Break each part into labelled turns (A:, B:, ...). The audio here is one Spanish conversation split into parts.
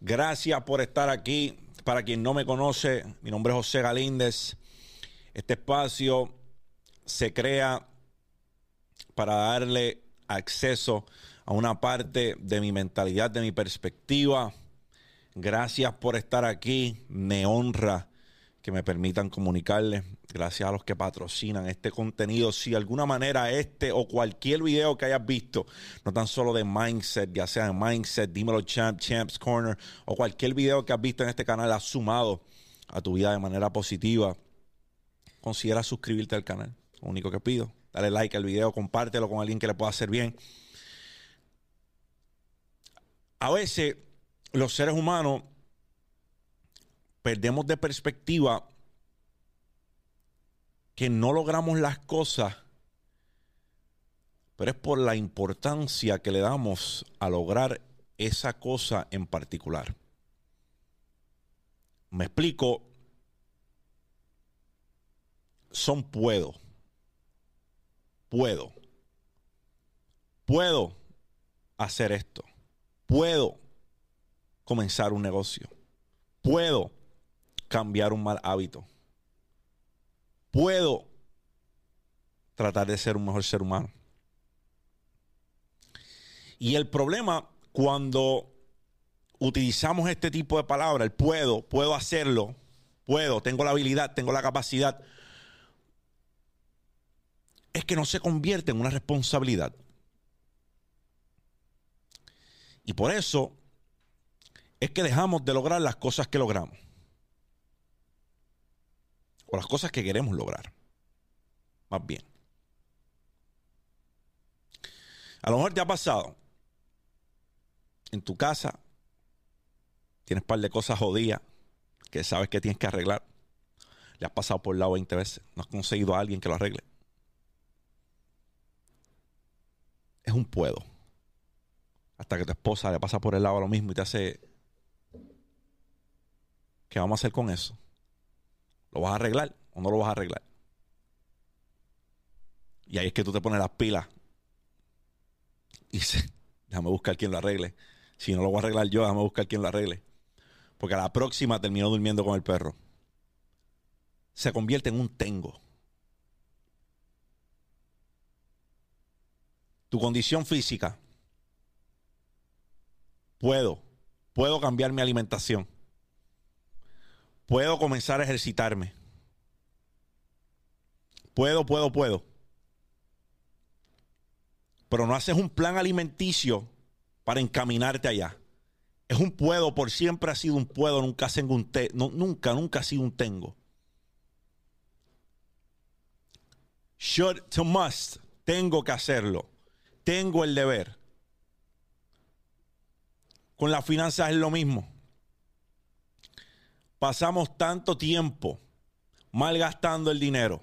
A: Gracias por estar aquí. Para quien no me conoce, mi nombre es José Galíndez. Este espacio se crea para darle acceso a una parte de mi mentalidad, de mi perspectiva. Gracias por estar aquí. Me honra que me permitan comunicarles. Gracias a los que patrocinan este contenido. Si de alguna manera este o cualquier video que hayas visto, no tan solo de Mindset, ya sea de Mindset, Dímelo Champ, Champs Corner, o cualquier video que has visto en este canal ha sumado a tu vida de manera positiva, considera suscribirte al canal. Lo único que pido. Dale like al video, compártelo con alguien que le pueda hacer bien. A veces los seres humanos perdemos de perspectiva que no logramos las cosas, pero es por la importancia que le damos a lograr esa cosa en particular. Me explico. Son puedo. Puedo. Puedo hacer esto. Puedo comenzar un negocio. Puedo cambiar un mal hábito. Puedo tratar de ser un mejor ser humano. Y el problema cuando utilizamos este tipo de palabras, el puedo, puedo hacerlo, puedo, tengo la habilidad, tengo la capacidad, es que no se convierte en una responsabilidad. Y por eso es que dejamos de lograr las cosas que logramos las cosas que queremos lograr. Más bien. A lo mejor te ha pasado en tu casa, tienes un par de cosas jodidas que sabes que tienes que arreglar. Le has pasado por el lado 20 veces, no has conseguido a alguien que lo arregle. Es un puedo. Hasta que tu esposa le pasa por el lado lo mismo y te hace. ¿Qué vamos a hacer con eso? ¿Lo vas a arreglar o no lo vas a arreglar? Y ahí es que tú te pones las pilas y dices, déjame buscar quien lo arregle. Si no lo voy a arreglar yo, déjame buscar quien lo arregle. Porque a la próxima terminó durmiendo con el perro. Se convierte en un tengo. Tu condición física. Puedo. Puedo cambiar mi alimentación puedo comenzar a ejercitarme. Puedo, puedo, puedo. Pero no haces un plan alimenticio para encaminarte allá. Es un puedo, por siempre ha sido un puedo, nunca, un nunca, nunca ha sido un tengo. Should to must. Tengo que hacerlo. Tengo el deber. Con las finanzas es lo mismo pasamos tanto tiempo malgastando el dinero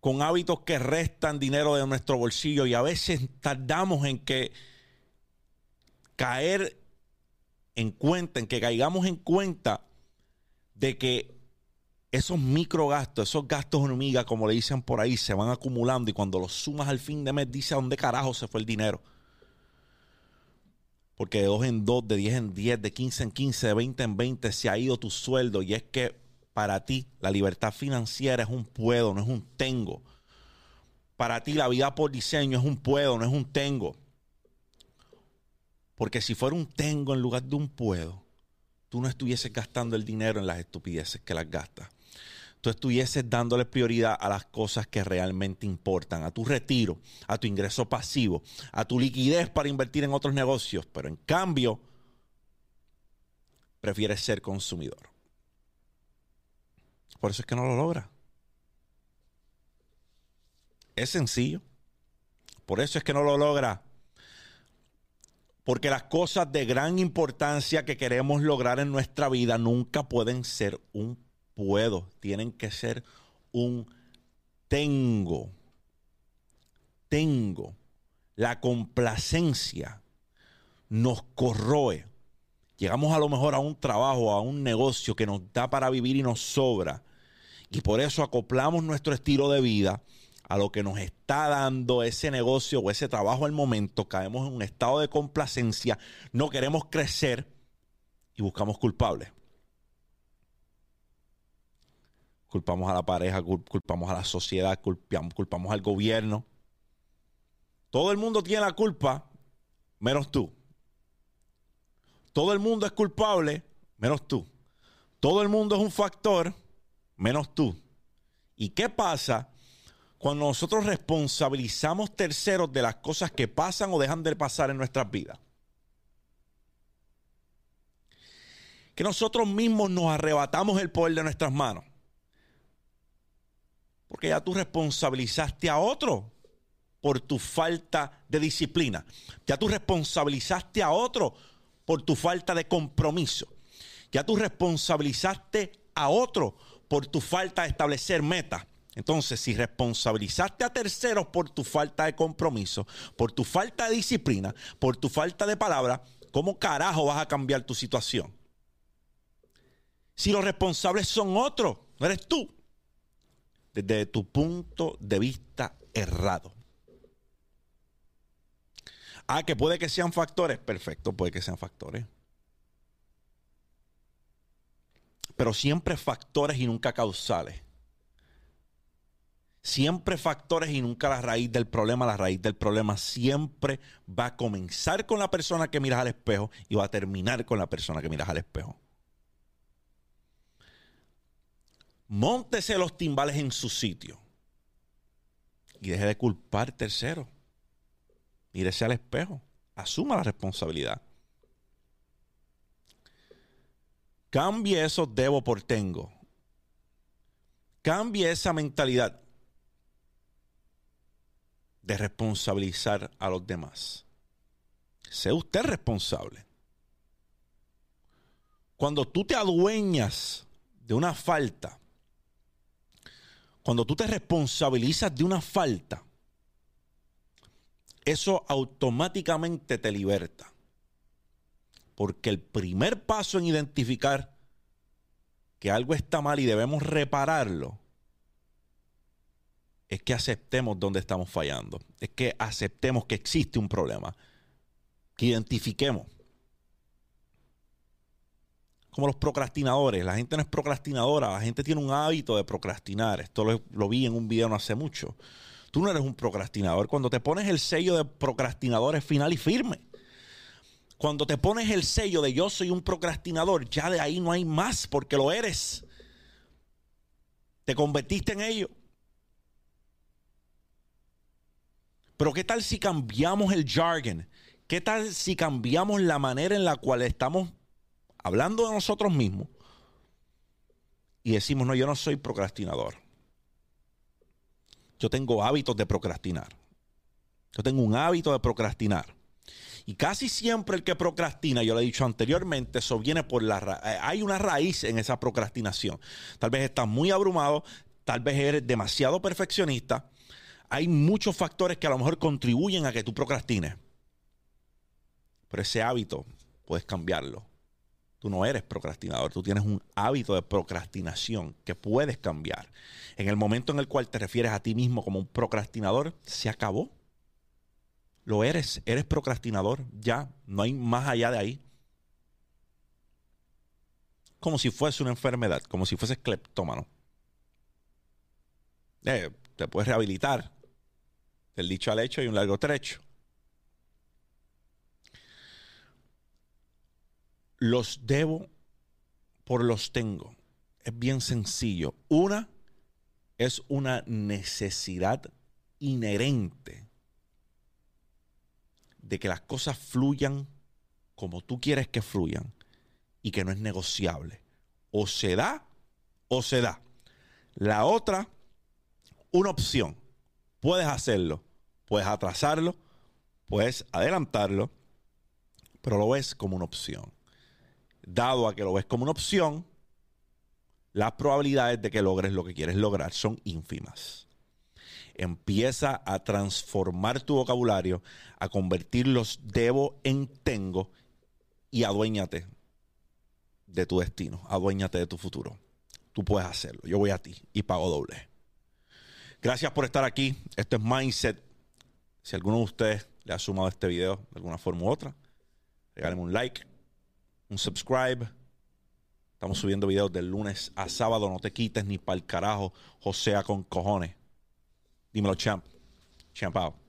A: con hábitos que restan dinero de nuestro bolsillo y a veces tardamos en que caer en cuenta, en que caigamos en cuenta de que esos microgastos, esos gastos hormiga, como le dicen por ahí, se van acumulando y cuando los sumas al fin de mes, dice a dónde carajo se fue el dinero. Porque de dos en dos, de 10 en 10, de 15 en 15, de 20 en 20 se ha ido tu sueldo. Y es que para ti la libertad financiera es un puedo, no es un tengo. Para ti la vida por diseño es un puedo, no es un tengo. Porque si fuera un tengo en lugar de un puedo, tú no estuvieses gastando el dinero en las estupideces que las gastas tú estuvieses dándole prioridad a las cosas que realmente importan, a tu retiro, a tu ingreso pasivo, a tu liquidez para invertir en otros negocios, pero en cambio prefieres ser consumidor. Por eso es que no lo logra. Es sencillo. Por eso es que no lo logra. Porque las cosas de gran importancia que queremos lograr en nuestra vida nunca pueden ser un puedo, tienen que ser un tengo. Tengo. La complacencia nos corroe. Llegamos a lo mejor a un trabajo, a un negocio que nos da para vivir y nos sobra. Y por eso acoplamos nuestro estilo de vida a lo que nos está dando ese negocio o ese trabajo al momento, caemos en un estado de complacencia, no queremos crecer y buscamos culpables. Culpamos a la pareja, culpamos a la sociedad, culpamos, culpamos al gobierno. Todo el mundo tiene la culpa, menos tú. Todo el mundo es culpable, menos tú. Todo el mundo es un factor, menos tú. ¿Y qué pasa cuando nosotros responsabilizamos terceros de las cosas que pasan o dejan de pasar en nuestras vidas? Que nosotros mismos nos arrebatamos el poder de nuestras manos. Porque ya tú responsabilizaste a otro por tu falta de disciplina. Ya tú responsabilizaste a otro por tu falta de compromiso. Ya tú responsabilizaste a otro por tu falta de establecer metas. Entonces, si responsabilizaste a terceros por tu falta de compromiso, por tu falta de disciplina, por tu falta de palabra, ¿cómo carajo vas a cambiar tu situación? Si los responsables son otros, no eres tú. Desde tu punto de vista errado. Ah, que puede que sean factores. Perfecto, puede que sean factores. Pero siempre factores y nunca causales. Siempre factores y nunca la raíz del problema. La raíz del problema siempre va a comenzar con la persona que miras al espejo y va a terminar con la persona que miras al espejo. Móntese los timbales en su sitio y deje de culpar terceros. Mírese al espejo. Asuma la responsabilidad. Cambie eso debo por tengo. Cambie esa mentalidad de responsabilizar a los demás. Sea usted responsable. Cuando tú te adueñas de una falta, cuando tú te responsabilizas de una falta, eso automáticamente te liberta. Porque el primer paso en identificar que algo está mal y debemos repararlo es que aceptemos dónde estamos fallando. Es que aceptemos que existe un problema. Que identifiquemos. Como los procrastinadores. La gente no es procrastinadora. La gente tiene un hábito de procrastinar. Esto lo, vi en un video no hace mucho. Tú no eres un procrastinador. Cuando te pones el sello de procrastinador es final y firme. Cuando te pones el sello de yo soy un procrastinador, ya de ahí no hay más porque lo eres. Te convertiste en ello. Pero ¿qué tal si cambiamos el jargon? ¿Qué tal si cambiamos la manera en la cual estamos hablando de nosotros mismos? Y decimos, no, yo no soy procrastinador yo tengo hábitos de procrastinar. Yo tengo un hábito de procrastinar. Y casi siempre el que procrastina, yo lo he dicho anteriormente, eso viene por la eh, hay una raíz en esa procrastinación. Tal vez estás muy abrumado, tal vez eres demasiado perfeccionista. Hay muchos factores que a lo mejor contribuyen a que tú procrastines. Pero ese hábito puedes cambiarlo. Tú no eres procrastinador, tú tienes un hábito de procrastinación que puedes cambiar. En el momento en el cual te refieres a ti mismo como un procrastinador, se acabó. Lo eres, eres procrastinador, ya, no hay más allá de ahí. Como si fuese una enfermedad, como si fuese cleptómano. Eh, te puedes rehabilitar. Del dicho al hecho y un largo trecho. Los debo por los tengo. Es bien sencillo. Una es una necesidad inherente de que las cosas fluyan como tú quieres que fluyan y que no es negociable. O se da o se da. La otra, una opción. Puedes hacerlo, puedes atrasarlo, puedes adelantarlo, pero lo ves como una opción dado a que lo ves como una opción, las probabilidades de que logres lo que quieres lograr son ínfimas. Empieza a transformar tu vocabulario, a convertir los debo en tengo y aduéñate de tu destino, aduéñate de tu futuro. Tú puedes hacerlo. Yo voy a ti y pago doble. Gracias por estar aquí. Esto es Mindset. Si alguno de ustedes le ha sumado este video de alguna forma u otra, regálenme un like, un subscribe. Estamos subiendo videos del lunes a sábado. No te quites ni para el carajo. Josea con cojones. Dímelo, champ. Champ out.